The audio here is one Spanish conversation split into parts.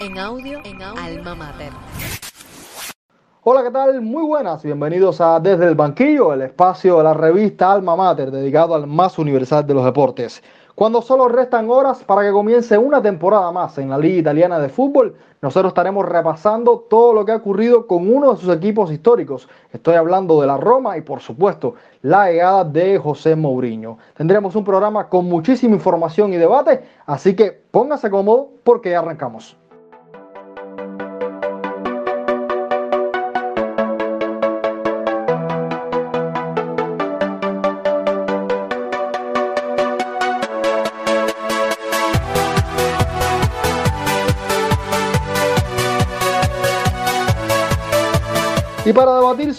en audio, en audio, Alma Mater. Hola, ¿qué tal? Muy buenas, bienvenidos a Desde el Banquillo, el espacio de la revista Alma Mater dedicado al más universal de los deportes. Cuando solo restan horas para que comience una temporada más en la Liga Italiana de Fútbol, nosotros estaremos repasando todo lo que ha ocurrido con uno de sus equipos históricos. Estoy hablando de la Roma y por supuesto la llegada de José Mourinho. Tendremos un programa con muchísima información y debate, así que póngase cómodo porque ya arrancamos.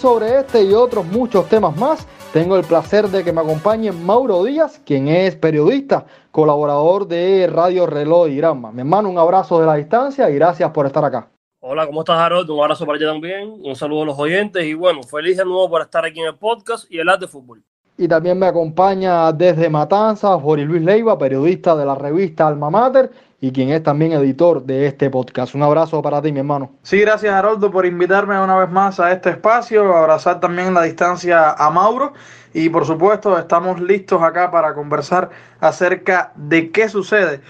Sobre este y otros muchos temas más, tengo el placer de que me acompañe Mauro Díaz, quien es periodista, colaborador de Radio Reloj y Granma. Mi hermano, un abrazo de la distancia y gracias por estar acá. Hola, ¿cómo estás, Harold? Un abrazo para ti también, un saludo a los oyentes y bueno, feliz de nuevo por estar aquí en el podcast y el de fútbol. Y también me acompaña desde Matanzas Jorge Luis Leiva, periodista de la revista Alma Mater y quien es también editor de este podcast. Un abrazo para ti, mi hermano. Sí, gracias, Haroldo, por invitarme una vez más a este espacio, abrazar también la distancia a Mauro y por supuesto estamos listos acá para conversar acerca de qué sucede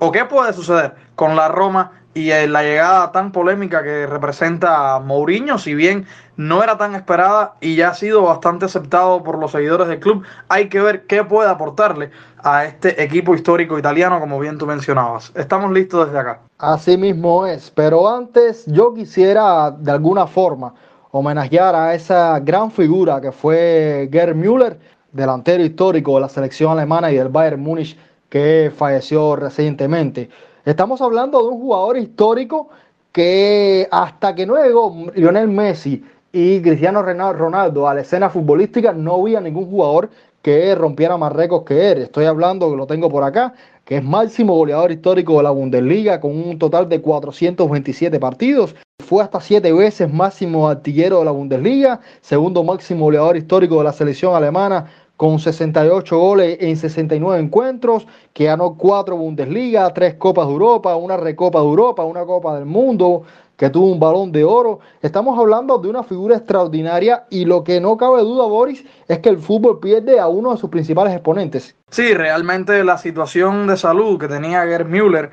o qué puede suceder con la Roma y la llegada tan polémica que representa Mourinho, si bien no era tan esperada y ya ha sido bastante aceptado por los seguidores del club, hay que ver qué puede aportarle a este equipo histórico italiano, como bien tú mencionabas. Estamos listos desde acá. Así mismo es, pero antes yo quisiera de alguna forma homenajear a esa gran figura que fue Gerd Müller, delantero histórico de la selección alemana y del Bayern Múnich que falleció recientemente. Estamos hablando de un jugador histórico que hasta que no llegó Lionel Messi y Cristiano Ronaldo a la escena futbolística no había ningún jugador que rompiera más récords que él. Estoy hablando, lo tengo por acá, que es máximo goleador histórico de la Bundesliga con un total de 427 partidos. Fue hasta siete veces máximo artillero de la Bundesliga, segundo máximo goleador histórico de la selección alemana con 68 goles en 69 encuentros, que ganó cuatro Bundesliga, tres Copas de Europa, una Recopa de Europa, una Copa del Mundo, que tuvo un balón de oro. Estamos hablando de una figura extraordinaria y lo que no cabe duda, Boris, es que el fútbol pierde a uno de sus principales exponentes. Sí, realmente la situación de salud que tenía Gerd Müller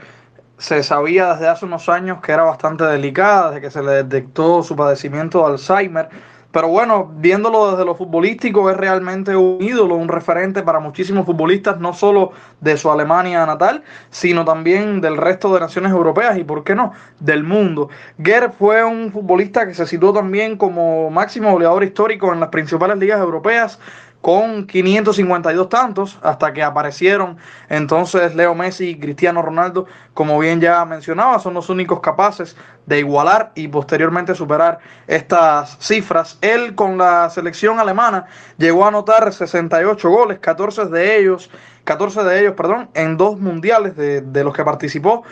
se sabía desde hace unos años que era bastante delicada, desde que se le detectó su padecimiento de Alzheimer pero bueno, viéndolo desde lo futbolístico, es realmente un ídolo, un referente para muchísimos futbolistas, no solo de su Alemania natal, sino también del resto de naciones europeas y, ¿por qué no?, del mundo. Gerd fue un futbolista que se situó también como máximo goleador histórico en las principales ligas europeas, con 552 tantos hasta que aparecieron entonces Leo Messi y Cristiano Ronaldo, como bien ya mencionaba, son los únicos capaces de igualar y posteriormente superar estas cifras. Él con la selección alemana llegó a anotar 68 goles, 14 de ellos, 14 de ellos, perdón, en dos mundiales de, de los que participó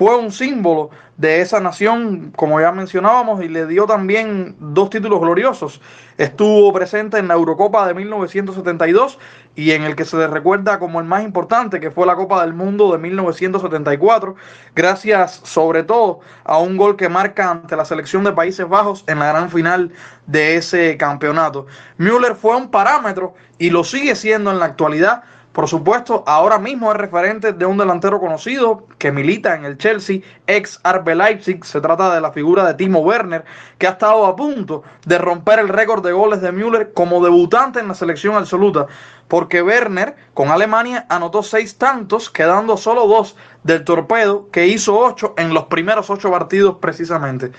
fue un símbolo de esa nación, como ya mencionábamos, y le dio también dos títulos gloriosos. Estuvo presente en la Eurocopa de 1972 y en el que se le recuerda como el más importante, que fue la Copa del Mundo de 1974, gracias sobre todo a un gol que marca ante la selección de Países Bajos en la gran final de ese campeonato. Müller fue un parámetro y lo sigue siendo en la actualidad por supuesto, ahora mismo es referente de un delantero conocido que milita en el Chelsea, ex Arbe Leipzig. Se trata de la figura de Timo Werner, que ha estado a punto de romper el récord de goles de Müller como debutante en la selección absoluta. Porque Werner, con Alemania, anotó seis tantos, quedando solo dos del torpedo, que hizo ocho en los primeros ocho partidos precisamente.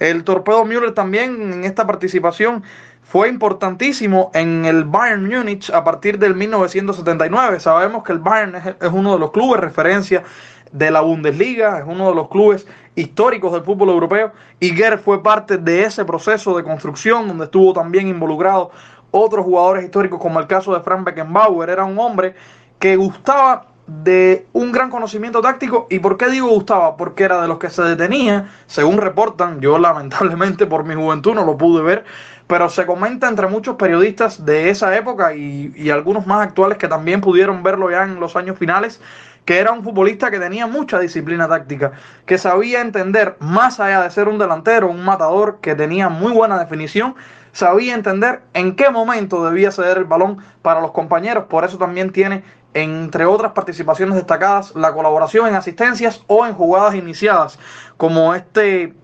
El torpedo Müller también en esta participación fue importantísimo en el Bayern Múnich a partir del 1979. Sabemos que el Bayern es, uno de los clubes referencia de la Bundesliga, es uno de los clubes históricos del fútbol europeo y Gerd fue parte de ese proceso de construcción donde estuvo también involucrado otros jugadores históricos como el caso de Frank Beckenbauer. Era un hombre que gustaba de un gran conocimiento táctico. ¿Y por qué digo gustaba? Porque era de los que se detenía, según reportan, yo lamentablemente por mi juventud no lo pude ver, pero se comenta entre muchos periodistas de esa época y, y algunos más actuales que también pudieron verlo ya en los años finales, que era un futbolista que tenía mucha disciplina táctica, que sabía entender, más allá de ser un delantero, un matador que tenía muy buena definición, sabía entender en qué momento debía ceder el balón para los compañeros, por eso también tiene, entre otras participaciones destacadas, la colaboración en asistencias o en jugadas iniciadas, como este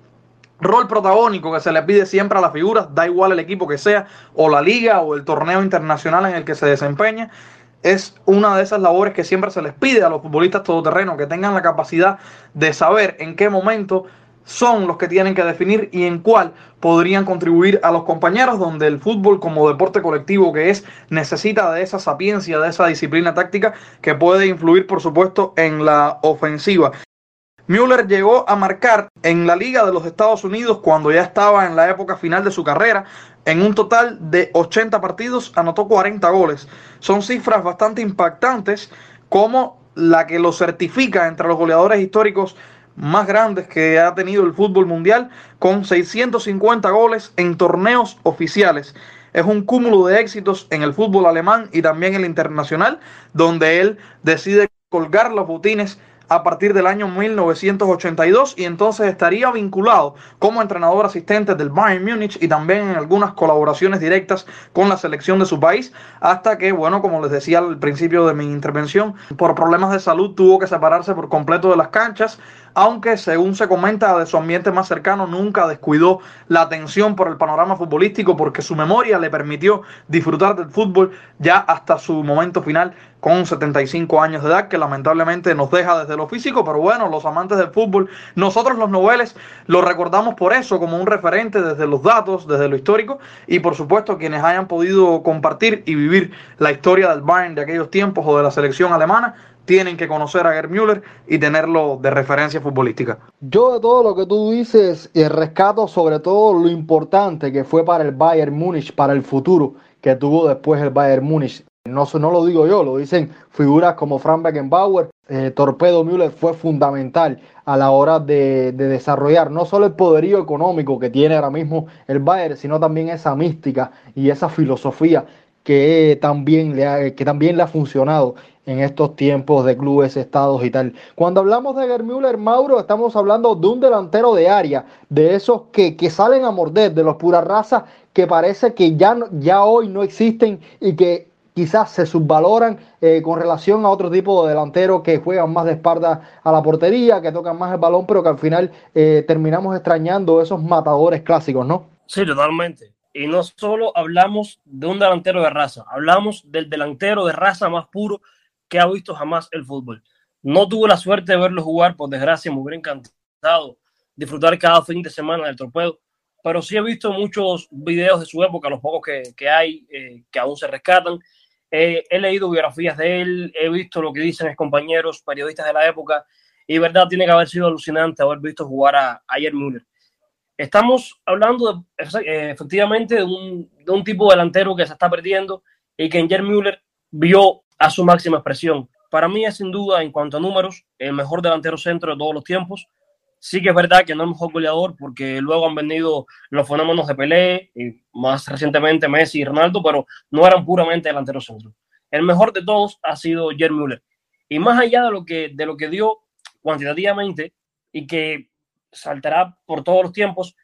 rol protagónico que se le pide siempre a las figuras, da igual el equipo que sea, o la liga o el torneo internacional en el que se desempeña es una de esas labores que siempre se les pide a los futbolistas todoterrenos, que tengan la capacidad de saber en qué momento son los que tienen que definir y en cuál podrían contribuir a los compañeros, donde el fútbol como deporte colectivo que es necesita de esa sapiencia, de esa disciplina táctica que puede influir por supuesto en la ofensiva. Müller llegó a marcar en la Liga de los Estados Unidos cuando ya estaba en la época final de su carrera. En un total de 80 partidos anotó 40 goles. Son cifras bastante impactantes como la que lo certifica entre los goleadores históricos más grandes que ha tenido el fútbol mundial con 650 goles en torneos oficiales. Es un cúmulo de éxitos en el fútbol alemán y también el internacional, donde él decide colgar los botines a partir del año 1982 y entonces estaría vinculado como entrenador asistente del Bayern Múnich y también en algunas colaboraciones directas con la selección de su país hasta que, bueno, como les decía al principio de mi intervención, por problemas de salud tuvo que separarse por completo de las canchas, aunque según se comenta de su ambiente más cercano nunca descuidó la atención por el panorama futbolístico porque su memoria le permitió disfrutar del fútbol ya hasta su momento final con 75 años de edad, que lamentablemente nos deja desde lo físico, pero bueno, los amantes del fútbol, nosotros los noveles lo recordamos por eso, como un referente desde los datos, desde lo histórico, y por supuesto quienes hayan podido compartir y vivir la historia del Bayern de aquellos tiempos o de la selección alemana, tienen que conocer a Gerd Müller y tenerlo de referencia futbolística. Yo de todo lo que tú dices, y rescato sobre todo lo importante que fue para el Bayern Múnich, para el futuro que tuvo después el Bayern Múnich. No, no lo digo yo, lo dicen figuras como Frank Beckenbauer. Torpedo Müller fue fundamental a la hora de, desarrollar no solo el poderío económico que tiene ahora mismo el Bayern, sino también esa mística y esa filosofía que también le ha, que también le ha funcionado en estos tiempos de clubes, estados y tal. Cuando hablamos de Gerd Müller, Mauro, estamos hablando de un delantero de área, de esos que, que salen a morder, de los pura raza que parece que ya, ya hoy no existen y que quizás se subvaloran eh, con relación a otro tipo de delanteros que juegan más de espalda a la portería, que tocan más el balón, pero que al final eh, terminamos extrañando esos matadores clásicos, ¿no? Sí, totalmente. Y no solo hablamos de un delantero de raza, hablamos del delantero de raza más puro que ha visto jamás el fútbol. No tuve la suerte de verlo jugar, por desgracia, me hubiera encantado disfrutar cada fin de semana del torpedo, pero sí he visto muchos videos de su época, los pocos que, que hay, eh, que aún se rescatan, eh, he leído biografías de él, he visto lo que dicen mis compañeros periodistas de la época y verdad tiene que haber sido alucinante haber visto jugar a, ayer Müller. Estamos hablando eh, efectivamente de un, tipo delantero que se está perdiendo y que Ger Müller vio a su máxima expresión. Para mí es sin duda, en cuanto a números, el mejor delantero centro de todos los tiempos. Sí que es verdad que no es mejor goleador porque luego han venido los fenómenos de Pelé y más recientemente Messi y Ronaldo, pero no eran puramente delanteros centro. El mejor de todos ha sido Jerry Müller. Y más allá de lo que, de lo que dio cuantitativamente y que saltará por todos los tiempos,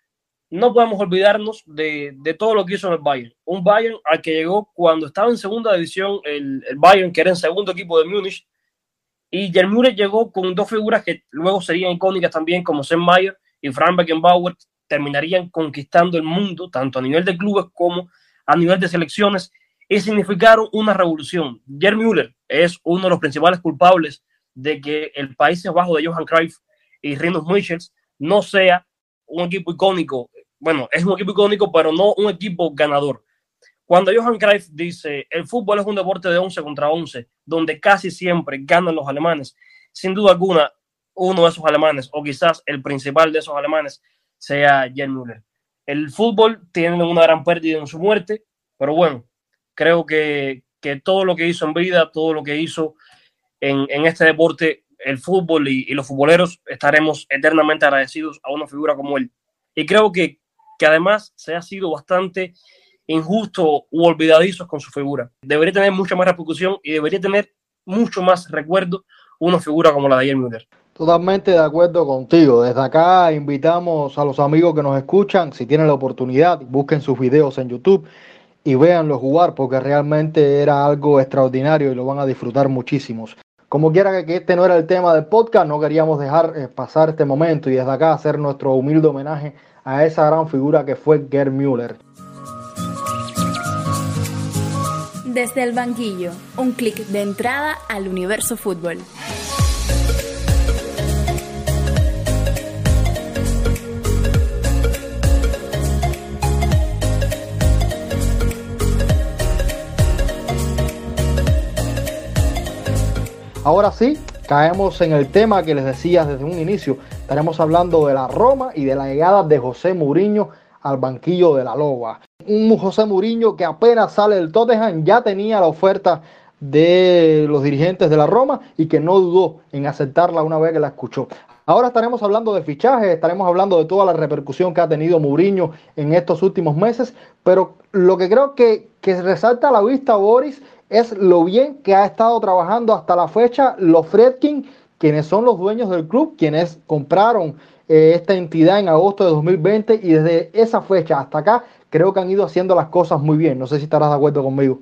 no podemos olvidarnos de, de, todo lo que hizo en el Bayern. Un Bayern al que llegó cuando estaba en segunda división el, el Bayern, que era en segundo equipo de Múnich, y Müller llegó con dos figuras que luego serían icónicas también, como Sam Mayer y Frank Beckenbauer, terminarían conquistando el mundo, tanto a nivel de clubes como a nivel de selecciones, y significaron una revolución. Gerd Müller es uno de los principales culpables de que el Países Bajos de Johan Cruyff y Rinus Michels no sea un equipo icónico. Bueno, es un equipo icónico, pero no un equipo ganador. Cuando Johan Cruyff dice, el fútbol es un deporte de 11 contra 11, donde casi siempre ganan los alemanes, sin duda alguna, uno de esos alemanes, o quizás el principal de esos alemanes, sea Jan Müller. El fútbol tiene una gran pérdida en su muerte, pero bueno, creo que, que todo lo que hizo en vida, todo lo que hizo en, en este deporte, el fútbol y, los futboleros, estaremos eternamente agradecidos a una figura como él. Y creo que que además se ha sido bastante injusto u olvidadizo con su figura. Debería tener mucha más repercusión y debería tener mucho más recuerdo una figura como la de Jair Müller. Totalmente de acuerdo contigo. Desde acá invitamos a los amigos que nos escuchan, si tienen la oportunidad, busquen sus videos en YouTube y véanlo jugar porque realmente era algo extraordinario y lo van a disfrutar muchísimos. Como quiera que este no era el tema del podcast, no queríamos dejar eh, pasar este momento y desde acá hacer nuestro humilde homenaje a esa gran figura que fue Gerd Müller. Desde el banquillo, un clic de entrada al universo fútbol. Ahora sí, caemos en el tema que les decía desde un inicio. Estaremos hablando de la Roma y de la llegada de José Mourinho al banquillo de la Loba. Un José Mourinho que apenas sale del Tottenham ya tenía la oferta de los dirigentes de la Roma y que no dudó en aceptarla una vez que la escuchó. Ahora estaremos hablando de fichajes, estaremos hablando de toda la repercusión que ha tenido Mourinho en estos últimos meses, pero lo que creo que, resalta a la vista Boris es lo bien que ha estado trabajando hasta la fecha los Fredkin, quienes son los dueños del club, quienes compraron eh, esta entidad en agosto de 2020 y desde esa fecha hasta acá creo que han ido haciendo las cosas muy bien. No sé si estarás de acuerdo conmigo.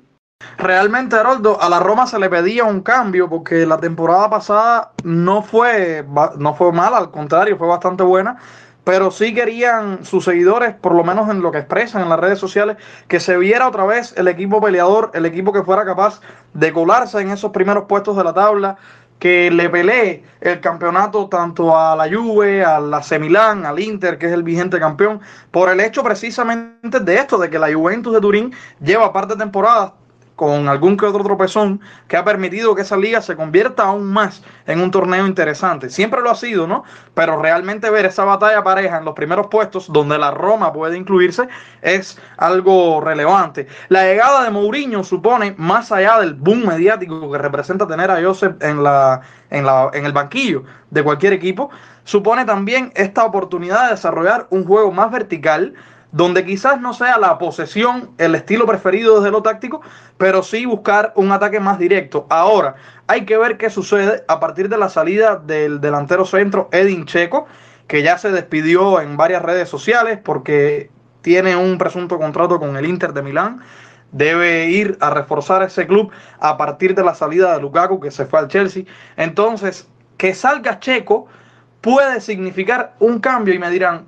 Realmente, Haroldo, a la Roma se le pedía un cambio porque la temporada pasada no fue, no fue mala, al contrario, fue bastante buena pero sí querían sus seguidores, por lo menos en lo que expresan en las redes sociales, que se viera otra vez el equipo peleador, el equipo que fuera capaz de colarse en esos primeros puestos de la tabla, que le pelee el campeonato tanto a la Juve, a la Milán, al Inter, que es el vigente campeón, por el hecho precisamente de esto, de que la Juventus de Turín lleva parte de temporadas con algún que otro tropezón que ha permitido que esa liga se convierta aún más en un torneo interesante. Siempre lo ha sido, ¿no? Pero realmente ver esa batalla pareja en los primeros puestos, donde la Roma puede incluirse, es algo relevante. La llegada de Mourinho supone, más allá del boom mediático que representa tener a Joseph en, la, en, la, en el banquillo de cualquier equipo, supone también esta oportunidad de desarrollar un juego más vertical, donde quizás no sea la posesión el estilo preferido desde lo táctico, pero sí buscar un ataque más directo. Ahora, hay que ver qué sucede a partir de la salida del delantero centro Edin Checo, que ya se despidió en varias redes sociales porque tiene un presunto contrato con el Inter de Milán. Debe ir a reforzar ese club a partir de la salida de Lukaku, que se fue al Chelsea. Entonces, que salga Checo puede significar un cambio y me dirán,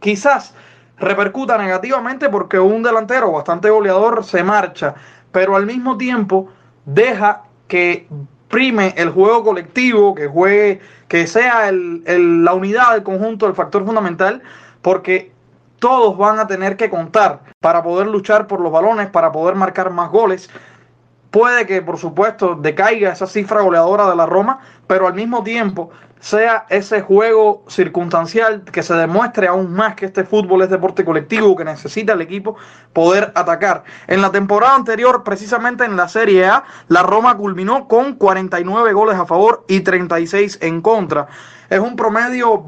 quizás repercuta negativamente porque un delantero bastante goleador se marcha, pero al mismo tiempo deja que prime el juego colectivo, que juegue, que sea el, la unidad del conjunto el factor fundamental, porque todos van a tener que contar para poder luchar por los balones, para poder marcar más goles. Puede que, por supuesto, decaiga esa cifra goleadora de la Roma, pero al mismo tiempo sea ese juego circunstancial que se demuestre aún más que este fútbol es deporte colectivo, que necesita el equipo poder atacar. En la temporada anterior, precisamente en la Serie A, la Roma culminó con 49 goles a favor y 36 en contra. Es un promedio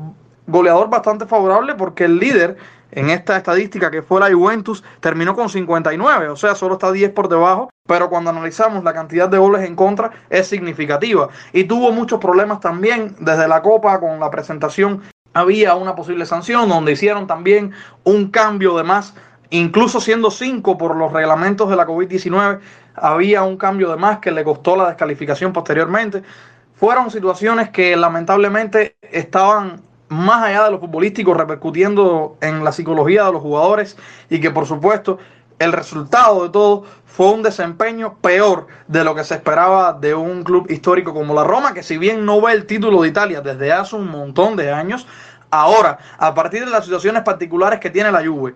goleador bastante favorable porque el líder en esta estadística que fue la Juventus terminó con 59, o sea, solo está 10 por debajo, pero cuando analizamos la cantidad de goles en contra es significativa. Y tuvo muchos problemas también desde la Copa con la presentación. Había una posible sanción donde hicieron también un cambio de más, incluso siendo 5 por los reglamentos de la COVID-19, había un cambio de más que le costó la descalificación posteriormente. Fueron situaciones que lamentablemente estaban más allá de lo futbolístico, repercutiendo en la psicología de los jugadores y que por supuesto el resultado de todo fue un desempeño peor de lo que se esperaba de un club histórico como la Roma, que si bien no ve el título de Italia desde hace un montón de años, ahora, a partir de las situaciones particulares que tiene la Juve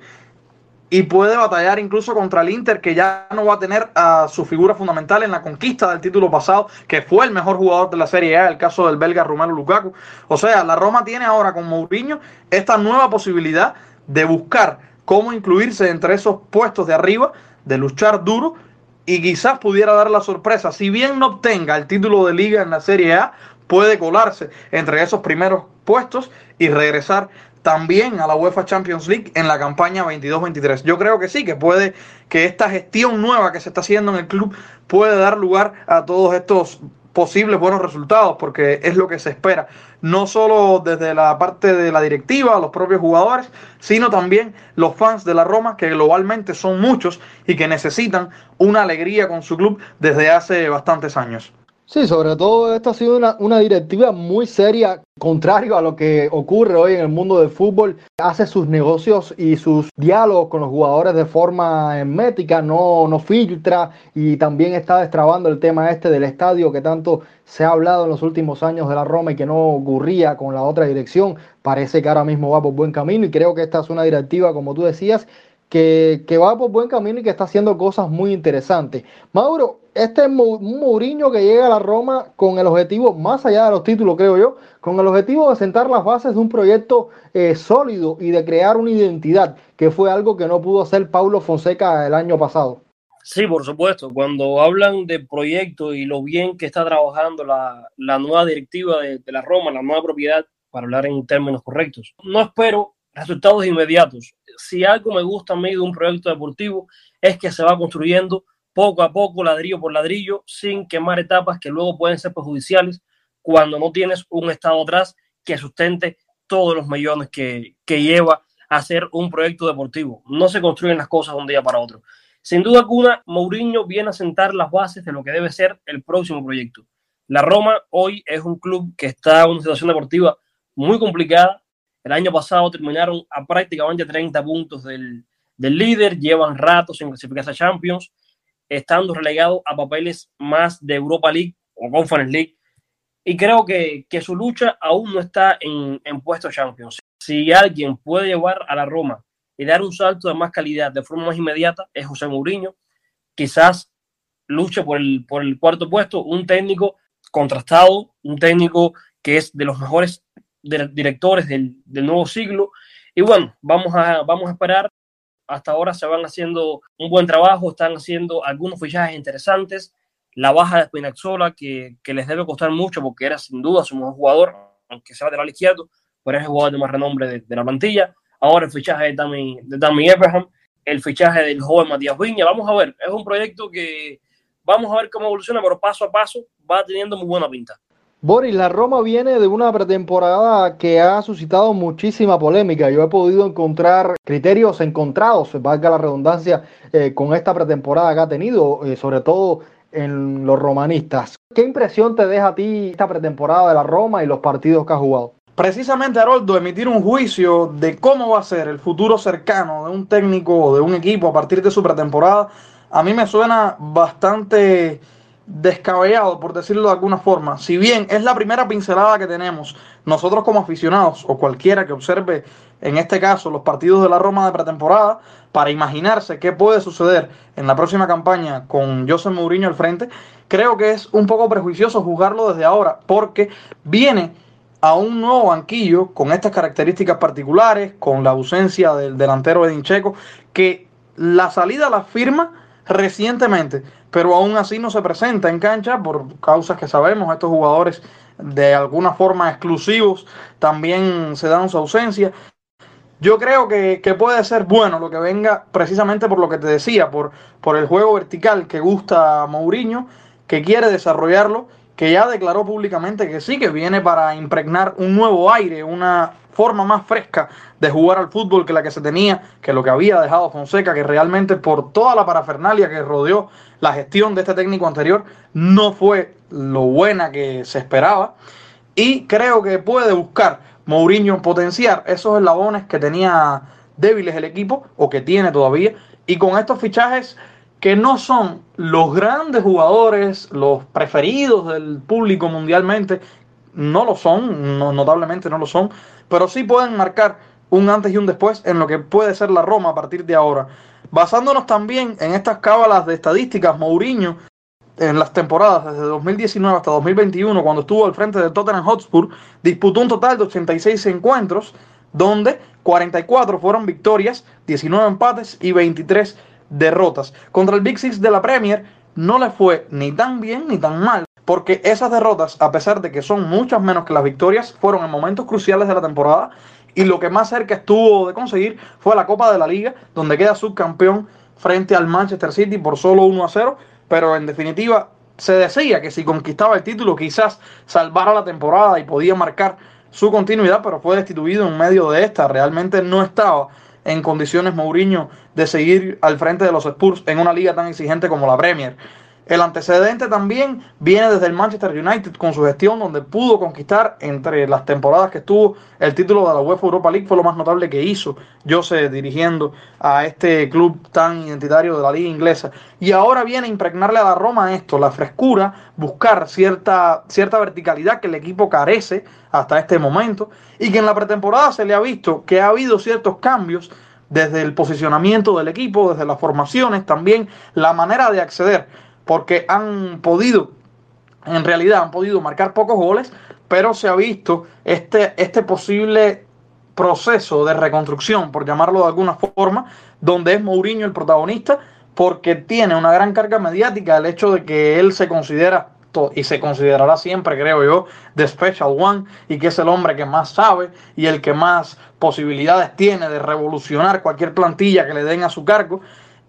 y puede batallar incluso contra el Inter, que ya no va a tener a su figura fundamental en la conquista del título pasado, que fue el mejor jugador de la Serie A, el caso del belga Romelu Lukaku. O sea, la Roma tiene ahora con Mourinho esta nueva posibilidad de buscar cómo incluirse entre esos puestos de arriba, de luchar duro y quizás pudiera dar la sorpresa, si bien no obtenga el título de liga en la Serie A, puede colarse entre esos primeros puestos y regresar también a la UEFA Champions League en la campaña 22-23. Yo creo que sí, que puede, que esta gestión nueva que se está haciendo en el club puede dar lugar a todos estos posibles buenos resultados, porque es lo que se espera, no solo desde la parte de la directiva, los propios jugadores, sino también los fans de la Roma, que globalmente son muchos y que necesitan una alegría con su club desde hace bastantes años. Sí, sobre todo esta ha sido una, una, directiva muy seria, contrario a lo que ocurre hoy en el mundo del fútbol. Hace sus negocios y sus diálogos con los jugadores de forma hermética, no, no filtra y también está destrabando el tema este del estadio que tanto se ha hablado en los últimos años de la Roma y que no ocurría con la otra dirección. Parece que ahora mismo va por buen camino y creo que esta es una directiva, como tú decías, que, que va por buen camino y que está haciendo cosas muy interesantes. Mauro, este es Mourinho que llega a la Roma con el objetivo, más allá de los títulos, creo yo, con el objetivo de sentar las bases de un proyecto eh, sólido y de crear una identidad, que fue algo que no pudo hacer Paulo Fonseca el año pasado. Sí, por supuesto. Cuando hablan de proyecto y lo bien que está trabajando la, la nueva directiva de, de la Roma, la nueva propiedad, para hablar en términos correctos, no espero resultados inmediatos. Si algo me gusta a mí de un proyecto deportivo es que se va construyendo poco a poco, ladrillo por ladrillo, sin quemar etapas que luego pueden ser perjudiciales cuando no tienes un Estado atrás que sustente todos los millones que, lleva a hacer un proyecto deportivo. No se construyen las cosas de un día para otro. Sin duda alguna, Mourinho viene a sentar las bases de lo que debe ser el próximo proyecto. La Roma hoy es un club que está en una situación deportiva muy complicada. El año pasado terminaron a prácticamente 30 puntos del, del líder, llevan ratos en clasificarse a Champions estando relegado a papeles más de Europa League o Conference League. Y creo que, que su lucha aún no está en, en puestos Champions. Si alguien puede llevar a la Roma y dar un salto de más calidad de forma más inmediata, es José Mourinho. Quizás luche por el, por el cuarto puesto, un técnico contrastado, un técnico que es de los mejores directores del, nuevo siglo. Y bueno, vamos a, vamos a esperar hasta ahora se van haciendo un buen trabajo, están haciendo algunos fichajes interesantes. La baja de Spinazzola, que, les debe costar mucho porque era sin duda su mejor jugador, aunque sea lateral izquierdo, pero es el jugador de más renombre de, de la plantilla. Ahora el fichaje de Tammy, de Tammy Abraham, el fichaje del joven Matías Viña. Vamos a ver, es un proyecto que vamos a ver cómo evoluciona, pero paso a paso va teniendo muy buena pinta. Boris, la Roma viene de una pretemporada que ha suscitado muchísima polémica. Yo he podido encontrar criterios encontrados, valga la redundancia, eh, con esta pretemporada que ha tenido, eh, sobre todo en los romanistas. ¿Qué impresión te deja a ti esta pretemporada de la Roma y los partidos que ha jugado? Precisamente, Haroldo, emitir un juicio de cómo va a ser el futuro cercano de un técnico o de un equipo a partir de su pretemporada, a mí me suena bastante descabellado, por decirlo de alguna forma. Si bien es la primera pincelada que tenemos nosotros como aficionados o cualquiera que observe en este caso los partidos de la Roma de pretemporada para imaginarse qué puede suceder en la próxima campaña con José Mourinho al frente, creo que es un poco prejuicioso juzgarlo desde ahora porque viene a un nuevo banquillo con estas características particulares, con la ausencia del delantero Edin Checo, que la salida la firma recientemente, pero aún así no se presenta en cancha por causas que sabemos. Estos jugadores de alguna forma exclusivos también se dan su ausencia. Yo creo que, que, puede ser bueno lo que venga precisamente por lo que te decía, por, por el juego vertical que gusta Mourinho, que quiere desarrollarlo, que ya declaró públicamente que sí, que viene para impregnar un nuevo aire, una forma más fresca de jugar al fútbol que la que se tenía, que lo que había dejado Fonseca, que realmente por toda la parafernalia que rodeó la gestión de este técnico anterior, no fue lo buena que se esperaba. Y creo que puede buscar Mourinho potenciar esos eslabones que tenía débiles el equipo, o que tiene todavía, y con estos fichajes que no son los grandes jugadores, los preferidos del público mundialmente, no lo son, no, notablemente no lo son, pero sí pueden marcar un antes y un después en lo que puede ser la Roma a partir de ahora. Basándonos también en estas cábalas de estadísticas, Mourinho en las temporadas desde 2019 hasta 2021, cuando estuvo al frente del Tottenham Hotspur, disputó un total de 86 encuentros, donde 44 fueron victorias, 19 empates y 23 derrotas. Contra el Big Six de la Premier no le fue ni tan bien ni tan mal, porque esas derrotas, a pesar de que son muchas menos que las victorias, fueron en momentos cruciales de la temporada y lo que más cerca estuvo de conseguir fue la Copa de la Liga, donde queda subcampeón frente al Manchester City por solo 1 a 0, pero en definitiva se decía que si conquistaba el título quizás salvara la temporada y podía marcar su continuidad, pero fue destituido en medio de esta. Realmente no estaba en condiciones Mourinho de seguir al frente de los Spurs en una liga tan exigente como la Premier. El antecedente también viene desde el Manchester United con su gestión donde pudo conquistar entre las temporadas que estuvo el título de la UEFA Europa League fue lo más notable que hizo Jose dirigiendo a este club tan identitario de la liga inglesa. Y ahora viene a impregnarle a la Roma esto, la frescura, buscar cierta, cierta verticalidad que el equipo carece hasta este momento y que en la pretemporada se le ha visto que ha habido ciertos cambios desde el posicionamiento del equipo, desde las formaciones, también la manera de acceder porque han podido, en realidad han podido marcar pocos goles, pero se ha visto este, este posible proceso de reconstrucción, por llamarlo de alguna forma, donde es Mourinho el protagonista, porque tiene una gran carga mediática el hecho de que él se considera y se considerará siempre, creo yo, de Special One y que es el hombre que más sabe y el que más posibilidades tiene de revolucionar cualquier plantilla que le den a su cargo.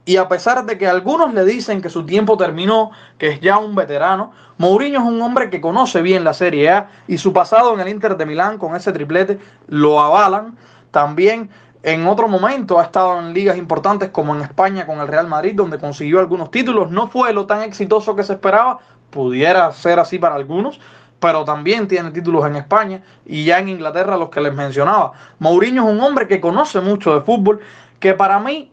Y a pesar de que algunos le dicen que su tiempo terminó, que es ya un veterano, Mourinho es un hombre que conoce bien la Serie A y su pasado en el Inter de Milán con ese triplete lo avalan. También en otro momento ha estado en ligas importantes como en España con el Real Madrid, donde consiguió algunos títulos. No fue lo tan exitoso que se esperaba, pudiera ser así para algunos, pero también tiene títulos en España y ya en Inglaterra los que les mencionaba. Mourinho es un hombre que conoce mucho de fútbol, que para mí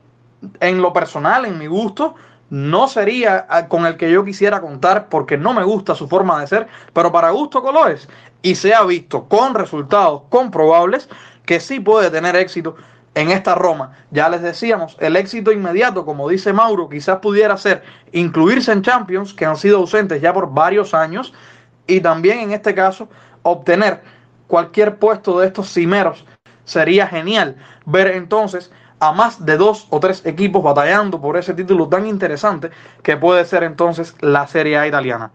en lo personal, en mi gusto, no sería ah, con el que yo quisiera contar porque no me gusta su forma de ser, pero para gusto colores. Y se ha visto con resultados comprobables que sí puede tener éxito en esta Roma. Ya les decíamos, el éxito inmediato, como dice Mauro, quizás pudiera ser incluirse en Champions, que han sido ausentes ya por varios años, y también en este caso obtener cualquier puesto de estos cimeros. Sería genial ver entonces a más de dos o tres equipos batallando por ese título tan interesante que puede ser entonces la Serie A italiana.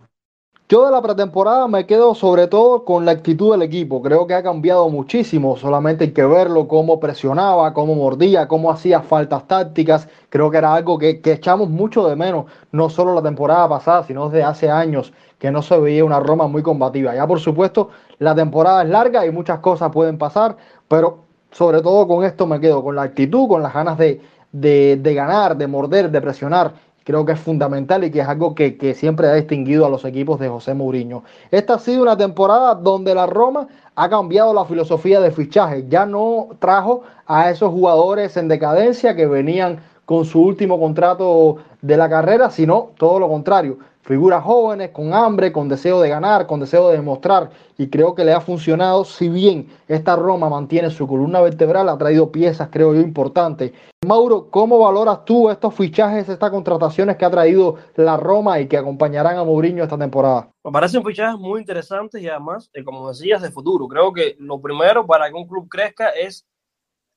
Yo de la pretemporada me quedo sobre todo con la actitud del equipo. Creo que ha cambiado muchísimo. Solamente hay que verlo, cómo presionaba, cómo mordía, cómo hacía faltas tácticas. Creo que era algo que, echamos mucho de menos, no solo la temporada pasada, sino desde hace años que no se veía una Roma muy combativa. Ya por supuesto, la temporada es larga y muchas cosas pueden pasar, pero sobre todo con esto me quedo, con la actitud, con las ganas de, de, ganar, de morder, de presionar. Creo que es fundamental y que es algo que, que, siempre ha distinguido a los equipos de José Mourinho. Esta ha sido una temporada donde la Roma ha cambiado la filosofía de fichaje. Ya no trajo a esos jugadores en decadencia que venían con su último contrato de la carrera, sino todo lo contrario figuras jóvenes, con hambre, con deseo de ganar, con deseo de demostrar, y creo que le ha funcionado, si bien esta Roma mantiene su columna vertebral, ha traído piezas, creo yo, importantes. Mauro, ¿cómo valoras tú estos fichajes, estas contrataciones que ha traído la Roma y que acompañarán a Mourinho esta temporada? Me parecen fichajes muy interesantes y además, eh, como decías, de futuro. Creo que lo primero para que un club crezca es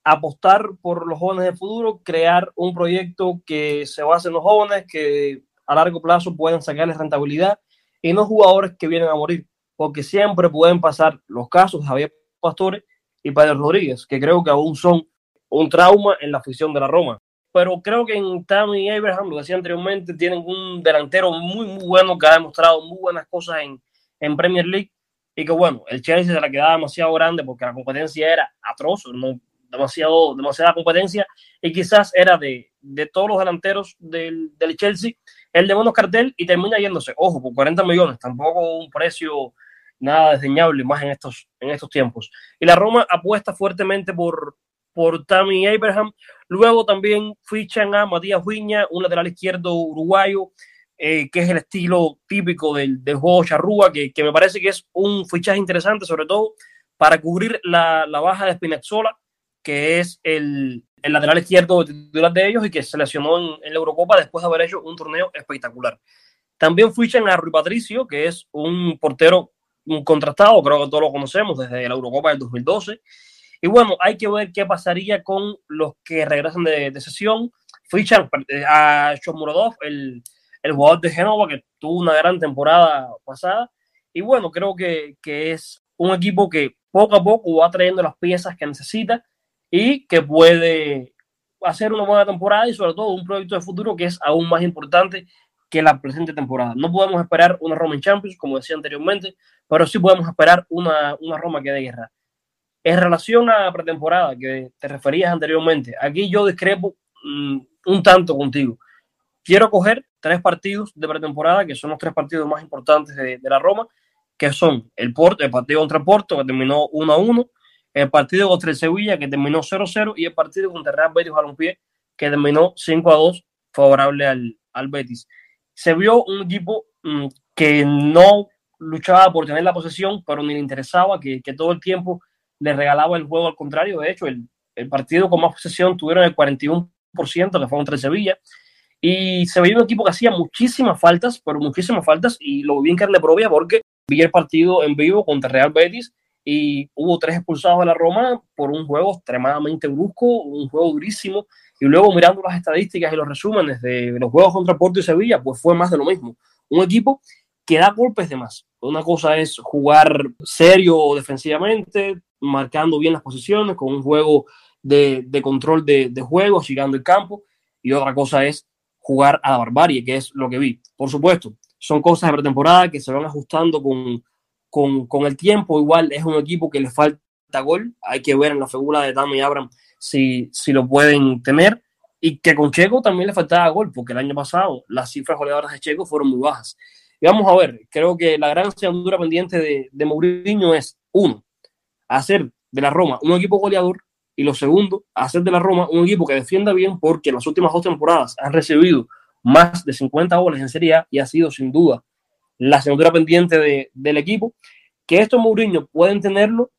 apostar por los jóvenes de futuro, crear un proyecto que se base en los jóvenes, que a largo plazo pueden sacarles rentabilidad y no jugadores que vienen a morir, porque siempre pueden pasar los casos de Javier Pastores y Pedro Rodríguez, que creo que aún son un trauma en la afición de la Roma. Pero creo que en Tammy Abraham, lo decía anteriormente, tienen un delantero muy, muy bueno que ha demostrado muy buenas cosas en, en Premier League y que bueno, el Chelsea se la quedaba demasiado grande porque la competencia era atroz, no, demasiado, demasiada competencia y quizás era de, de todos los delanteros del, del Chelsea el de menos cartel y termina yéndose, ojo, por 40 millones, tampoco un precio nada desdeñable más en estos, en estos tiempos. Y la Roma apuesta fuertemente por, por Tammy Abraham. Luego también fichan a Matías Viña, un lateral izquierdo uruguayo, eh, que es el estilo típico del, del juego charrúa, que, que, me parece que es un fichaje interesante, sobre todo para cubrir la, la baja de Spinazzola, que es el, el lateral izquierdo titular de ellos y que se lesionó en, la Eurocopa después de haber hecho un torneo espectacular. También fichan a Rui Patricio, que es un portero contrastado, creo que todos lo conocemos desde la Eurocopa del 2012. Y bueno, hay que ver qué pasaría con los que regresan de, de sesión. Fichan a Shomurodov, el, el jugador de Génova, que tuvo una gran temporada pasada. Y bueno, creo que, que es un equipo que poco a poco va trayendo las piezas que necesita y que puede hacer una buena temporada y sobre todo un proyecto de futuro que es aún más importante que la presente temporada. No podemos esperar una Roma en Champions, como decía anteriormente, pero sí podemos esperar una, una Roma que dé guerra. En relación a la pretemporada que te referías anteriormente, aquí yo discrepo mm, un tanto contigo. Quiero coger tres partidos de pretemporada, que son los tres partidos más importantes de, la Roma, que son el, Porto, el partido contra Porto, que terminó 1 a 1, el partido contra el Sevilla, que terminó 0 a 0, y el partido contra el Real Betis Balompié, que terminó 5 a 2, favorable al, al Betis. Se vio un equipo mm, que no luchaba por tener la posesión, pero ni le interesaba, que, que todo el tiempo le regalaba el juego al contrario. De hecho, el, el partido con más posesión tuvieron el 41%, que fue contra el Sevilla. Y se veía un equipo que hacía muchísimas faltas, pero muchísimas faltas, y lo vi en carne propia porque vi el partido en vivo contra Real Betis y hubo tres expulsados de la Roma por un juego extremadamente brusco, un juego durísimo. Y luego mirando las estadísticas y los resúmenes de los juegos contra Porto y Sevilla, pues fue más de lo mismo. Un equipo que da golpes de más. Una cosa es jugar serio defensivamente, marcando bien las posiciones, con un juego de, de control de, de juego, llegando el campo, y otra cosa es jugar a la barbarie, que es lo que vi. Por supuesto, son cosas de pretemporada que se van ajustando con, con, con, el tiempo. Igual es un equipo que le falta gol. Hay que ver en la figura de Tami y Abraham si, si lo pueden tener. Y que con Checo también le faltaba gol, porque el año pasado las cifras goleadoras de Checo fueron muy bajas. Y vamos a ver, creo que la gran asignatura pendiente de, de Mourinho es, uno, hacer de la Roma un equipo goleador y lo segundo, hacer de la Roma un equipo que defienda bien porque en las últimas dos temporadas han recibido más de 50 goles en Serie A y ha sido sin duda la asignatura pendiente de, del equipo. Que esto Mourinho pueden tenerlo,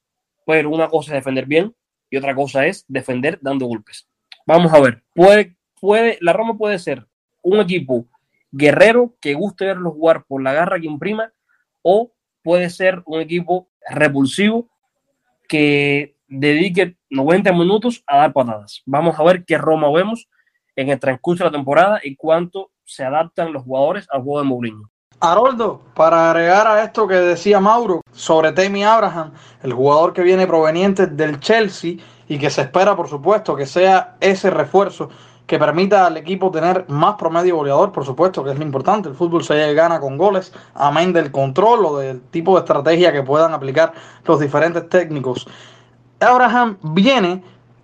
pero una cosa es defender bien y otra cosa es defender dando golpes. Vamos a ver, puede, puede, la Roma puede ser un equipo guerrero que guste verlo jugar por la garra que imprima o puede ser un equipo repulsivo que dedique 90 minutos a dar patadas. Vamos a ver qué Roma vemos en el transcurso de la temporada y cuánto se adaptan los jugadores al juego de Mourinho. Haroldo, para agregar a esto que decía Mauro sobre Temi Abraham, el jugador que viene proveniente del Chelsea y que se espera, por supuesto, que sea ese refuerzo que permita al equipo tener más promedio goleador, por supuesto, que es lo importante. El fútbol se gana con goles, amén del control o del tipo de estrategia que puedan aplicar los diferentes técnicos. Abraham viene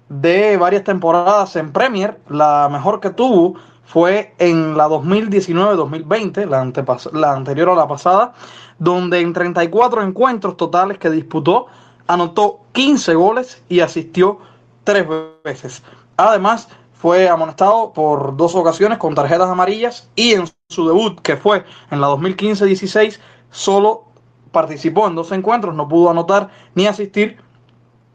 de varias temporadas en Premier, la mejor que tuvo fue en la 2019-2020, la, la anterior a la pasada, donde en 34 encuentros totales que disputó, anotó 15 goles y asistió tres veces. Además, fue amonestado por dos ocasiones con tarjetas amarillas y en su debut, que fue en la 2015-16, solo participó en dos encuentros, no pudo anotar ni asistir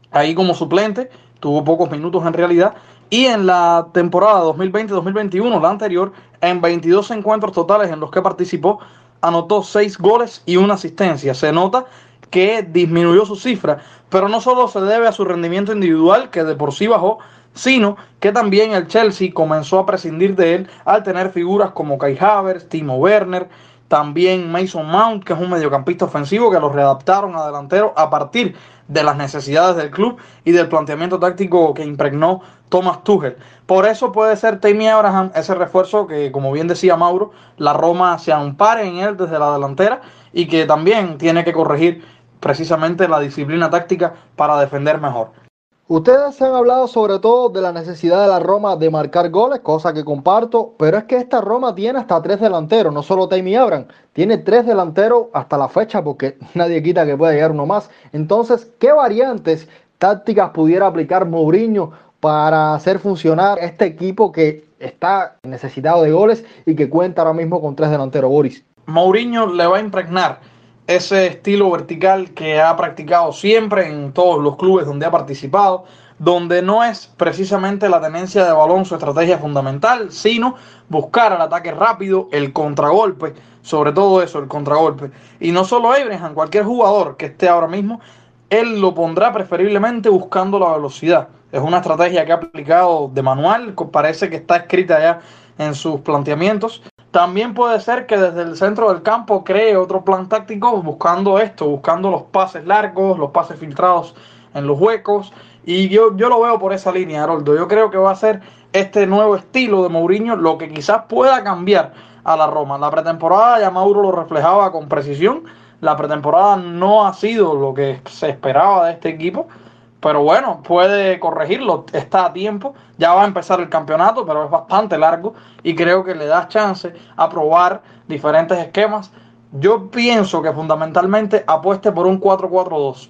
ahí como suplente, tuvo pocos minutos en realidad. Y en la temporada 2020-2021, la anterior, en 22 encuentros totales en los que participó, anotó 6 goles y una asistencia. Se nota que disminuyó su cifra, pero no solo se debe a su rendimiento individual, que de por sí bajó, sino que también el Chelsea comenzó a prescindir de él al tener figuras como Kai Havertz, Timo Werner, también Mason Mount, que es un mediocampista ofensivo que lo readaptaron a delantero a partir de las necesidades del club y del planteamiento táctico que impregnó Thomas Tuchel. Por eso puede ser Tammy Abraham ese refuerzo que, como bien decía Mauro, la Roma se ampare en él desde la delantera y que también tiene que corregir precisamente la disciplina táctica para defender mejor. Ustedes han hablado sobre todo de la necesidad de la Roma de marcar goles, cosa que comparto, pero es que esta Roma tiene hasta tres delanteros, no solo Tammy Abraham, tiene tres delanteros hasta la fecha porque nadie quita que pueda llegar uno más. Entonces, ¿qué variantes tácticas pudiera aplicar Mourinho para hacer funcionar este equipo que está necesitado de goles y que cuenta ahora mismo con tres delanteros, Boris? Mourinho le va a impregnar ese estilo vertical que ha practicado siempre en todos los clubes donde ha participado, donde no es precisamente la tenencia de balón su estrategia fundamental, sino buscar el ataque rápido, el contragolpe, sobre todo eso, el contragolpe. Y no solo Abraham, cualquier jugador que esté ahora mismo, él lo pondrá preferiblemente buscando la velocidad. Es una estrategia que ha aplicado de manual, parece que está escrita ya en sus planteamientos También puede ser que desde el centro del campo cree otro plan táctico buscando esto, buscando los pases largos, los pases filtrados en los huecos. Y yo, yo lo veo por esa línea, Haroldo. Yo creo que va a ser este nuevo estilo de Mourinho lo que quizás pueda cambiar a la Roma. La pretemporada ya Mauro lo reflejaba con precisión. La pretemporada no ha sido lo que se esperaba de este equipo. Pero bueno, puede corregirlo, está a tiempo, ya va a empezar el campeonato, pero es bastante largo y creo que le da chance a probar diferentes esquemas. Yo pienso que fundamentalmente apueste por un 4-4-2,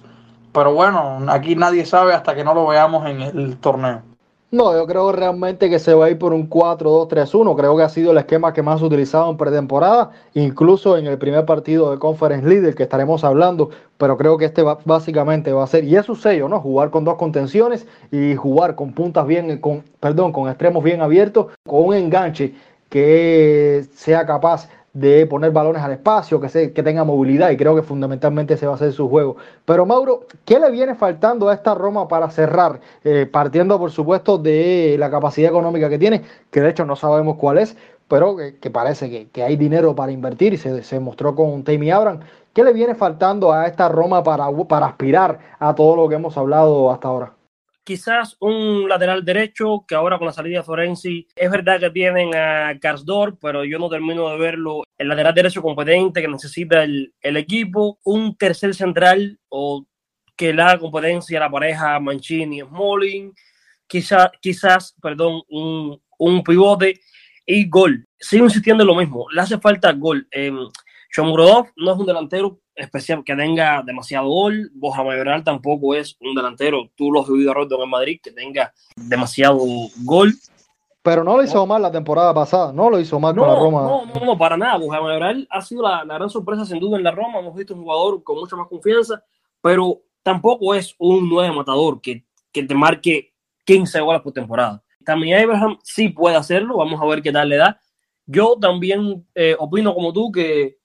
pero bueno, aquí nadie sabe hasta que no lo veamos en el torneo. No, yo creo realmente que se va a ir por un 4-2-3-1. Creo que ha sido el esquema que más utilizado en pretemporada, incluso en el primer partido de Conference League que estaremos hablando. Pero creo que este básicamente va a ser, y es su sello, ¿no? Jugar con dos contenciones y jugar con puntas bien, con, perdón, con extremos bien abiertos, con un enganche que sea capaz de poner balones al espacio, que, se, que tenga movilidad y creo que fundamentalmente se va a hacer su juego. Pero Mauro, ¿qué le viene faltando a esta Roma para cerrar? Eh, partiendo por supuesto de la capacidad económica que tiene, que de hecho no sabemos cuál es, pero que, parece que, hay dinero para invertir y se, se mostró con Tammy Abraham. ¿Qué le viene faltando a esta Roma para, para aspirar a todo lo que hemos hablado hasta ahora? Quizás un lateral derecho que ahora con la salida de Forensi es verdad que tienen a Karsdorp, pero yo no termino de verlo. El lateral derecho competente que necesita el, equipo, un tercer central o que le haga competencia la pareja Mancini y Smalling, quizás, quizás perdón, un, un pivote y gol. Sigo insistiendo en lo mismo, le hace falta gol. Eh, no es un delantero especial que tenga demasiado gol. Boja Mayoral tampoco es un delantero, tú lo has vivido a en Madrid, que tenga demasiado gol. Pero no lo hizo mal la temporada pasada, no lo hizo mal con la Roma. No, no, no, para nada. Boja Mayoral ha sido la, gran sorpresa sin duda en la Roma. Hemos visto un jugador con mucha más confianza, pero tampoco es un nuevo matador que, que te marque 15 goles por temporada. También Abraham sí puede hacerlo, vamos a ver qué tal le da. Yo también eh, opino como tú que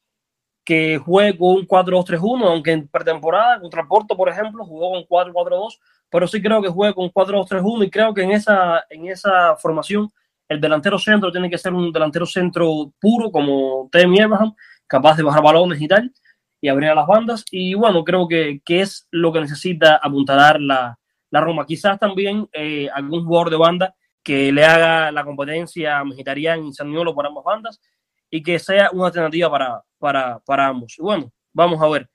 que juegue con un 4-2-3-1, aunque en pretemporada contra Porto, por ejemplo, jugó con 4-4-2, pero sí creo que juegue con 4-2-3-1 y creo que en esa, en esa formación el delantero centro tiene que ser un delantero centro puro como Temi Abraham, capaz de bajar balones y tal, y abrir a las bandas. Y bueno, creo que, que es lo que necesita apuntalar la, la Roma. Quizás también eh, algún jugador de banda que le haga la competencia a Mejitarián y Saniolo por ambas bandas y que sea una alternativa para, para, para ambos. Y bueno, vamos a ver.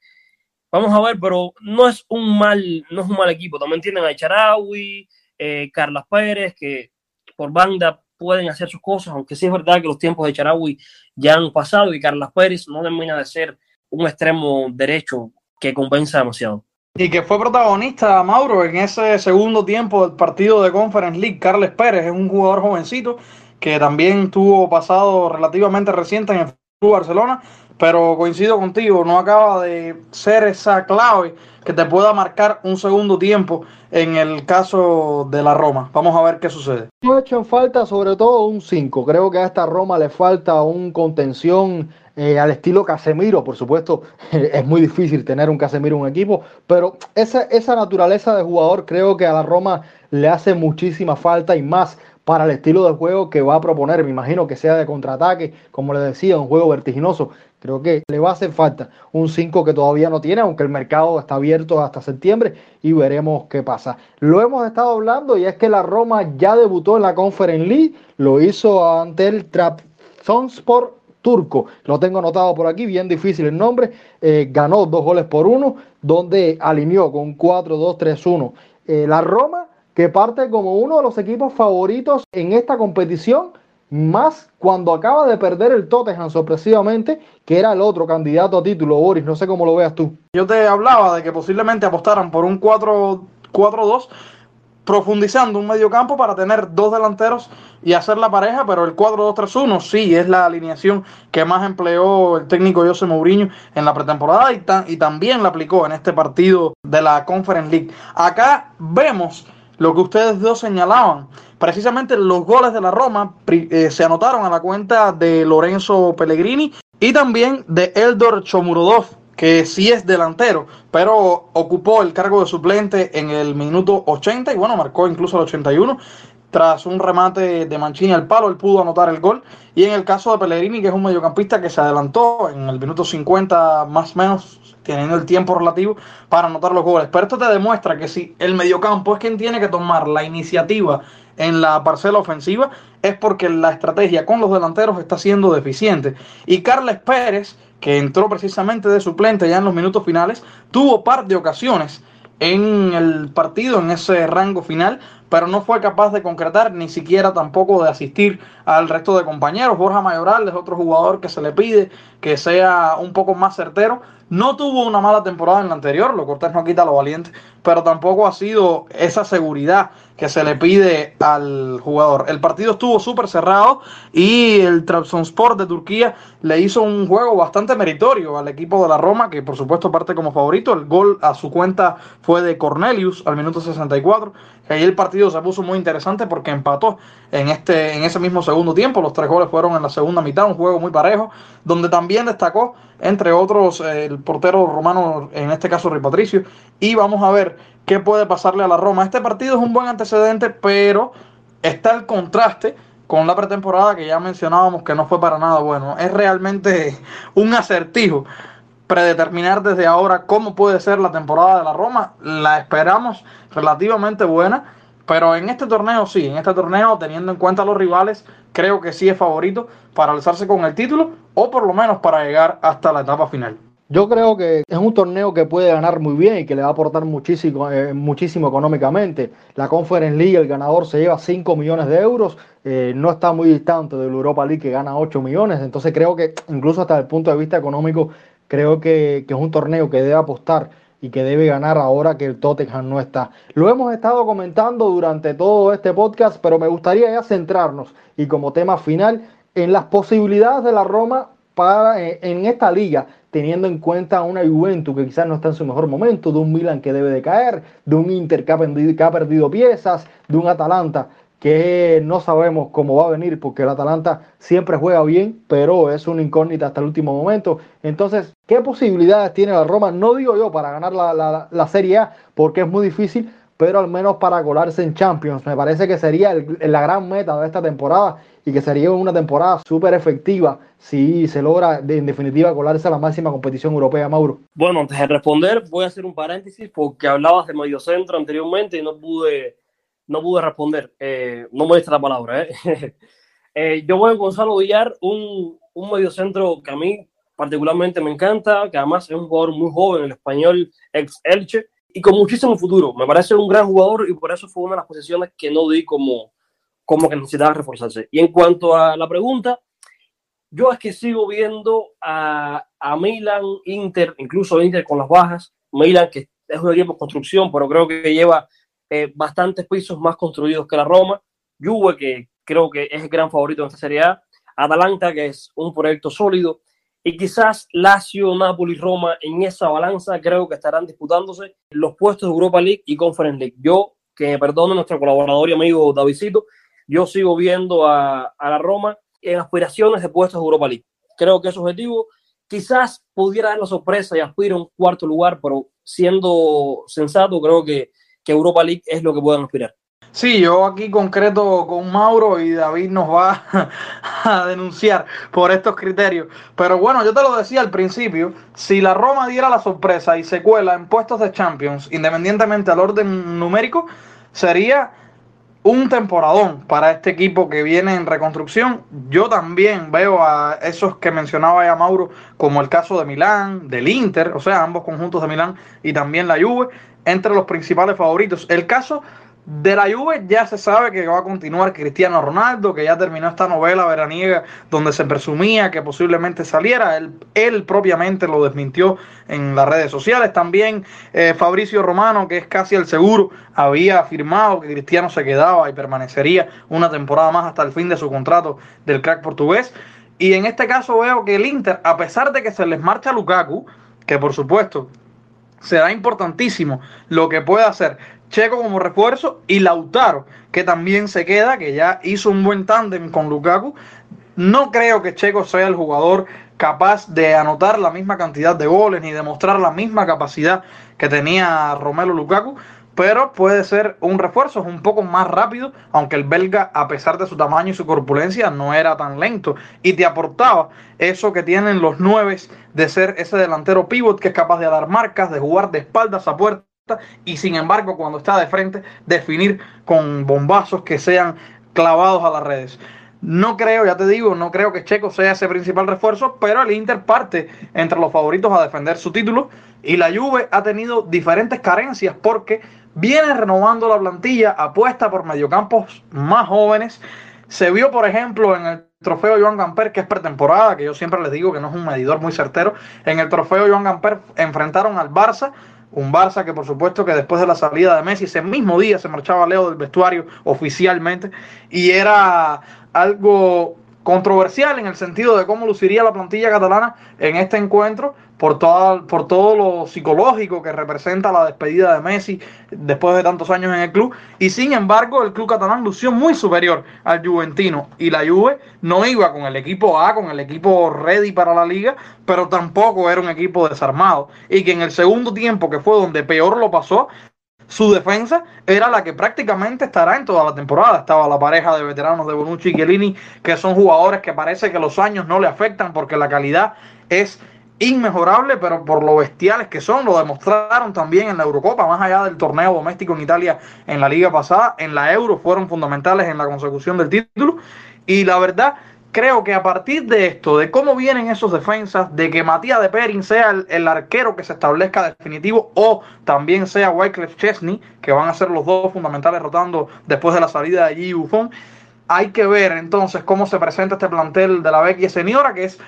Vamos a ver, pero no es un mal, no es un mal equipo. También tienen a Charawi, eh, Carlas Pérez, que por banda pueden hacer sus cosas, aunque sí es verdad que los tiempos de Charawi ya han pasado y Carlas Pérez no termina de ser un extremo derecho que compensa demasiado. Y que fue protagonista, Mauro, en ese segundo tiempo del partido de Conference League. Carles Pérez es un jugador jovencito que también tuvo pasado relativamente reciente en el Club Barcelona, pero coincido contigo, no acaba de ser esa clave que te pueda marcar un segundo tiempo en el caso de la Roma. Vamos a ver qué sucede. No he hecho en falta sobre todo un 5. Creo que a esta Roma le falta un contención eh, al estilo Casemiro. Por supuesto, es muy difícil tener un Casemiro en un equipo, pero esa, esa naturaleza de jugador creo que a la Roma le hace muchísima falta y más para el estilo de juego que va a proponer. Me imagino que sea de contraataque, como le decía, un juego vertiginoso. Creo que le va a hacer falta un 5 que todavía no tiene, aunque el mercado está abierto hasta septiembre y veremos qué pasa. Lo hemos estado hablando y es que la Roma ya debutó en la Conference League, lo hizo ante el Trabzonspor turco. Lo tengo anotado por aquí, bien difícil el nombre. Eh, ganó dos goles por uno, donde alineó con 4-2-3-1. Eh, la Roma que parte como uno de los equipos favoritos en esta competición, más cuando acaba de perder el Tottenham sorpresivamente, que era el otro candidato a título, Boris, no sé cómo lo veas tú. Yo te hablaba de que posiblemente apostaran por un 4-2, profundizando un medio campo para tener dos delanteros y hacer la pareja, pero el 4-2-3-1 sí es la alineación que más empleó el técnico José Mourinho en la pretemporada y, y también la aplicó en este partido de la Conference League. Acá vemos lo que ustedes dos señalaban. Precisamente los goles de la Roma eh, se anotaron a la cuenta de Lorenzo Pellegrini y también de Eldor Chomurodov, que sí es delantero, pero ocupó el cargo de suplente en el minuto 80 y bueno, marcó incluso el 81. tras un remate de Mancini al palo, él pudo anotar el gol. Y en el caso de Pellegrini, que es un mediocampista que se adelantó en el minuto 50 más o menos, teniendo el tiempo relativo para anotar los goles. Pero esto te demuestra que si el mediocampo es quien tiene que tomar la iniciativa en la parcela ofensiva, es porque la estrategia con los delanteros está siendo deficiente. Y Carles Pérez, que entró precisamente de suplente ya en los minutos finales, tuvo par de ocasiones en el partido, en ese rango final, pero no fue capaz de concretar, ni siquiera tampoco de asistir al resto de compañeros. Borja Mayoral es otro jugador que se le pide que sea un poco más certero. No tuvo una mala temporada en la anterior, lo cortés no quita lo valiente, pero tampoco ha sido esa seguridad que se le pide al jugador. El partido estuvo súper cerrado y el Trabzonspor de Turquía le hizo un juego bastante meritorio al equipo de la Roma, que por supuesto parte como favorito. El gol a su cuenta fue de Cornelius al minuto 64. Ahí el partido se puso muy interesante porque empató en, este, en ese mismo segundo tiempo. Los tres goles fueron en la segunda mitad, un juego muy parejo, donde también destacó, entre otros, el portero romano, en este caso Rui Patricio. Y vamos a ver qué puede pasarle a la Roma. Este partido es un buen antecedente, pero está el contraste con la pretemporada que ya mencionábamos que no fue para nada bueno. Es realmente un acertijo predeterminar desde ahora cómo puede ser la temporada de la Roma. La esperamos relativamente buena, pero en este torneo sí, en este torneo teniendo en cuenta los rivales, creo que sí es favorito para alzarse con el título o por lo menos para llegar hasta la etapa final. Yo creo que es un torneo que puede ganar muy bien y que le va a aportar muchísimo, eh, muchísimo económicamente. La Conference League, el ganador se lleva 5 millones de euros, eh, no está muy distante del Europa League que gana 8 millones. Entonces creo que incluso hasta el punto de vista económico, creo que, que es un torneo que debe apostar y que debe ganar ahora que el Tottenham no está. Lo hemos estado comentando durante todo este podcast, pero me gustaría ya centrarnos y como tema final en las posibilidades de la Roma para, eh, en esta liga teniendo en cuenta una Juventus que quizás no está en su mejor momento, de un Milan que debe de caer, de un Inter que ha, perdido, piezas, de un Atalanta que no sabemos cómo va a venir porque el Atalanta siempre juega bien, pero es una incógnita hasta el último momento. Entonces, ¿qué posibilidades tiene la Roma? No digo yo para ganar la, la Serie A porque es muy difícil, pero al menos para colarse en Champions. Me parece que sería la gran meta de esta temporada y que sería una temporada súper efectiva si se logra en definitiva colarse a la máxima competición europea, Mauro. Bueno, antes de responder, voy a hacer un paréntesis porque hablabas de mediocentro anteriormente y no pude, no pude responder. Eh, no diste la palabra. ¿eh? eh, yo voy a Gonzalo Villar, un, un mediocentro que a mí particularmente me encanta, que además es un jugador muy joven, el español ex Elche y con muchísimo futuro. Me parece un gran jugador y por eso fue una de las posiciones que no di como, como que necesitaba reforzarse. Y en cuanto a la pregunta, yo es que sigo viendo a, a Milan, Inter, incluso Inter con las bajas. Milan, que es un equipo de construcción, pero creo que lleva eh, bastantes pisos más construidos que la Roma. Juve, que creo que es el gran favorito en esta Serie A. Atalanta, que es un proyecto sólido y quizás Lazio, Napoli, Roma en esa balanza creo que estarán disputándose los puestos de Europa League y Conference League. Yo, que me perdone nuestro colaborador y amigo Davidito, yo sigo viendo a, a la Roma en aspiraciones de puestos de Europa League. Creo que ese objetivo quizás pudiera dar la sorpresa y aspirar a un cuarto lugar, pero siendo sensato, creo que, que Europa League es lo que pueden aspirar. Sí, yo aquí concreto con Mauro y David nos va a denunciar por estos criterios. Pero bueno, yo te lo decía al principio, si la Roma diera la sorpresa y se cuela en puestos de Champions, independientemente al orden numérico, sería un temporadón para este equipo que viene en reconstrucción. Yo también veo a esos que mencionaba ya Mauro, como el caso de Milán, del Inter, o sea, ambos conjuntos de Milán y también la Juve, entre los principales favoritos. El caso de la Juve ya se sabe que va a continuar Cristiano Ronaldo, que ya terminó esta novela veraniega donde se presumía que posiblemente saliera. Él, él propiamente lo desmintió en las redes sociales. También eh, Fabricio Romano, que es casi el seguro, había afirmado que Cristiano se quedaba y permanecería una temporada más hasta el fin de su contrato del crack portugués. Y en este caso veo que el Inter, a pesar de que se les marcha Lukaku, que por supuesto será importantísimo lo que pueda hacer Checo como refuerzo y Lautaro, que también se queda, que ya hizo un buen tándem con Lukaku. No creo que Checo sea el jugador capaz de anotar la misma cantidad de goles ni demostrar la misma capacidad que tenía Romelo Lukaku, pero puede ser un refuerzo, es un poco más rápido, aunque el belga, a pesar de su tamaño y su corpulencia, no era tan lento y te aportaba eso que tienen los nueve de ser ese delantero pivot que es capaz de dar marcas, de jugar de espaldas a puerta y sin embargo cuando está de frente definir con bombazos que sean clavados a las redes. No creo, ya te digo, no creo que Checo sea ese principal refuerzo, pero el Inter parte entre los favoritos a defender su título y la Juve ha tenido diferentes carencias porque viene renovando la plantilla, apuesta por mediocampos más jóvenes. Se vio, por ejemplo, en el trofeo Joan Gamper, que es pretemporada, que yo siempre les digo que no es un medidor muy certero. En el trofeo Joan Gamper enfrentaron al Barça, un Barça que por supuesto que después de la salida de Messi, ese mismo día se marchaba Leo del vestuario oficialmente y era algo controversial en el sentido de cómo luciría la plantilla catalana en este encuentro por, todo, por todo lo psicológico que representa la despedida de Messi después de tantos años en el club. Y sin embargo, el club catalán lució muy superior al Juventino. Y la Juve no iba con el equipo A, con el equipo ready para la liga, pero tampoco era un equipo desarmado. Y que en el segundo tiempo, que fue donde peor lo pasó, su defensa era la que prácticamente estará en toda la temporada. Estaba la pareja de veteranos de Bonucci y Chiellini, que son jugadores que parece que los años no le afectan porque la calidad es inmejorable, pero por lo bestiales que son, lo demostraron también en la Eurocopa, más allá del torneo doméstico en Italia en la liga pasada, en la Euro fueron fundamentales en la consecución del título. Y la verdad creo que a partir de esto, de cómo vienen esos defensas, de que Matías de Perin sea el, arquero que se establezca definitivo o también sea Wycliffe Chesney, que van a ser los dos fundamentales rotando después de la salida de G. Buffon, hay que ver entonces cómo se presenta este plantel de la Vecchia Seniora, que es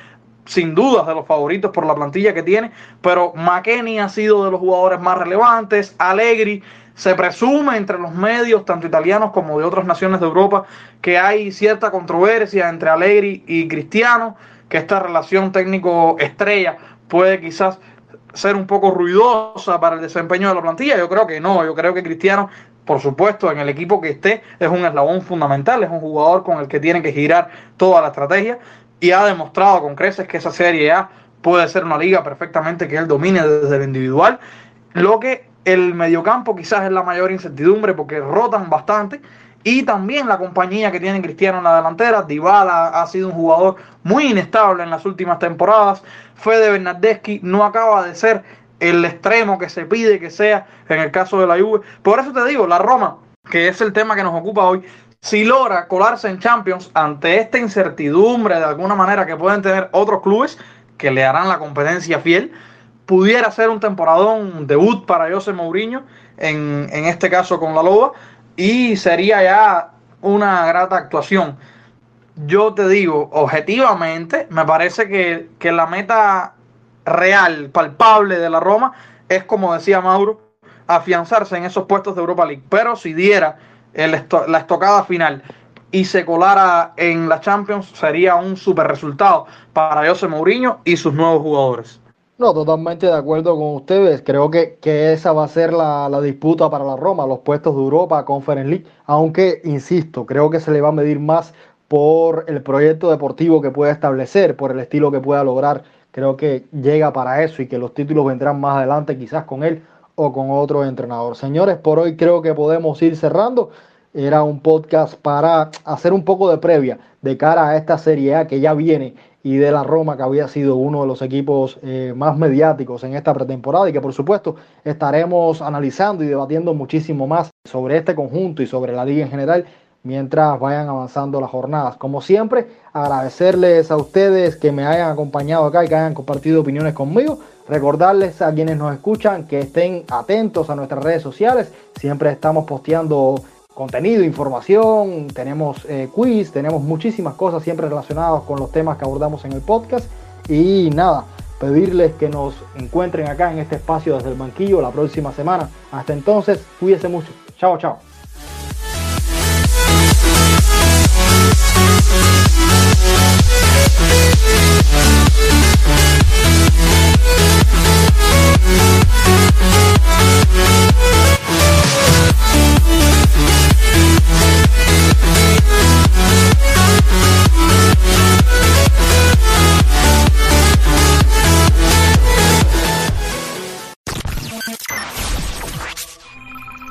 sin dudas de los favoritos por la plantilla que tiene, pero McKenny ha sido de los jugadores más relevantes, Allegri se presume entre los medios, tanto italianos como de otras naciones de Europa, que hay cierta controversia entre Allegri y Cristiano, que esta relación técnico-estrella puede quizás ser un poco ruidosa para el desempeño de la plantilla. Yo creo que no, yo creo que Cristiano, por supuesto, en el equipo que esté, es un eslabón fundamental, es un jugador con el que tiene que girar toda la estrategia y ha demostrado con creces que esa Serie A puede ser una liga perfectamente que él domine desde el individual. Lo que el mediocampo quizás es la mayor incertidumbre porque rotan bastante. Y también la compañía que tiene Cristiano en la delantera. Dybala ha sido un jugador muy inestable en las últimas temporadas. Fede Bernardeschi no acaba de ser el extremo que se pide que sea en el caso de la Juve. Por eso te digo, la Roma, que es el tema que nos ocupa hoy, si logra colarse en Champions ante esta incertidumbre de alguna manera que pueden tener otros clubes que le harán la competencia fiel, pudiera ser un temporadón, debut para José Mourinho, en, este caso con la Loba, y sería ya una grata actuación. Yo te digo, objetivamente, me parece que, que la meta real, palpable de la Roma es, como decía Mauro, afianzarse en esos puestos de Europa League. Pero si diera la estocada final y se colara en la Champions, sería un super resultado para José Mourinho y sus nuevos jugadores. No, totalmente de acuerdo con ustedes. Creo que, que esa va a ser la, la, disputa para la Roma, los puestos de Europa, Conference League. Aunque, insisto, creo que se le va a medir más por el proyecto deportivo que pueda establecer, por el estilo que pueda lograr. Creo que llega para eso y que los títulos vendrán más adelante, quizás con él o con otro entrenador. Señores, por hoy creo que podemos ir cerrando. Era un podcast para hacer un poco de previa de cara a esta Serie A que ya viene y de la Roma, que había sido uno de los equipos eh, más mediáticos en esta pretemporada y que por supuesto estaremos analizando y debatiendo muchísimo más sobre este conjunto y sobre la liga en general mientras vayan avanzando las jornadas. Como siempre, agradecerles a ustedes que me hayan acompañado acá y que hayan compartido opiniones conmigo. Recordarles a quienes nos escuchan que estén atentos a nuestras redes sociales. Siempre estamos posteando contenido, información, tenemos eh, quiz, tenemos muchísimas cosas siempre relacionadas con los temas que abordamos en el podcast. Y nada, pedirles que nos encuentren acá en este espacio desde el banquillo la próxima semana. Hasta entonces, cuídense mucho. Chao, chao.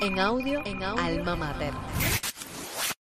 En audio, en. Alma Mater.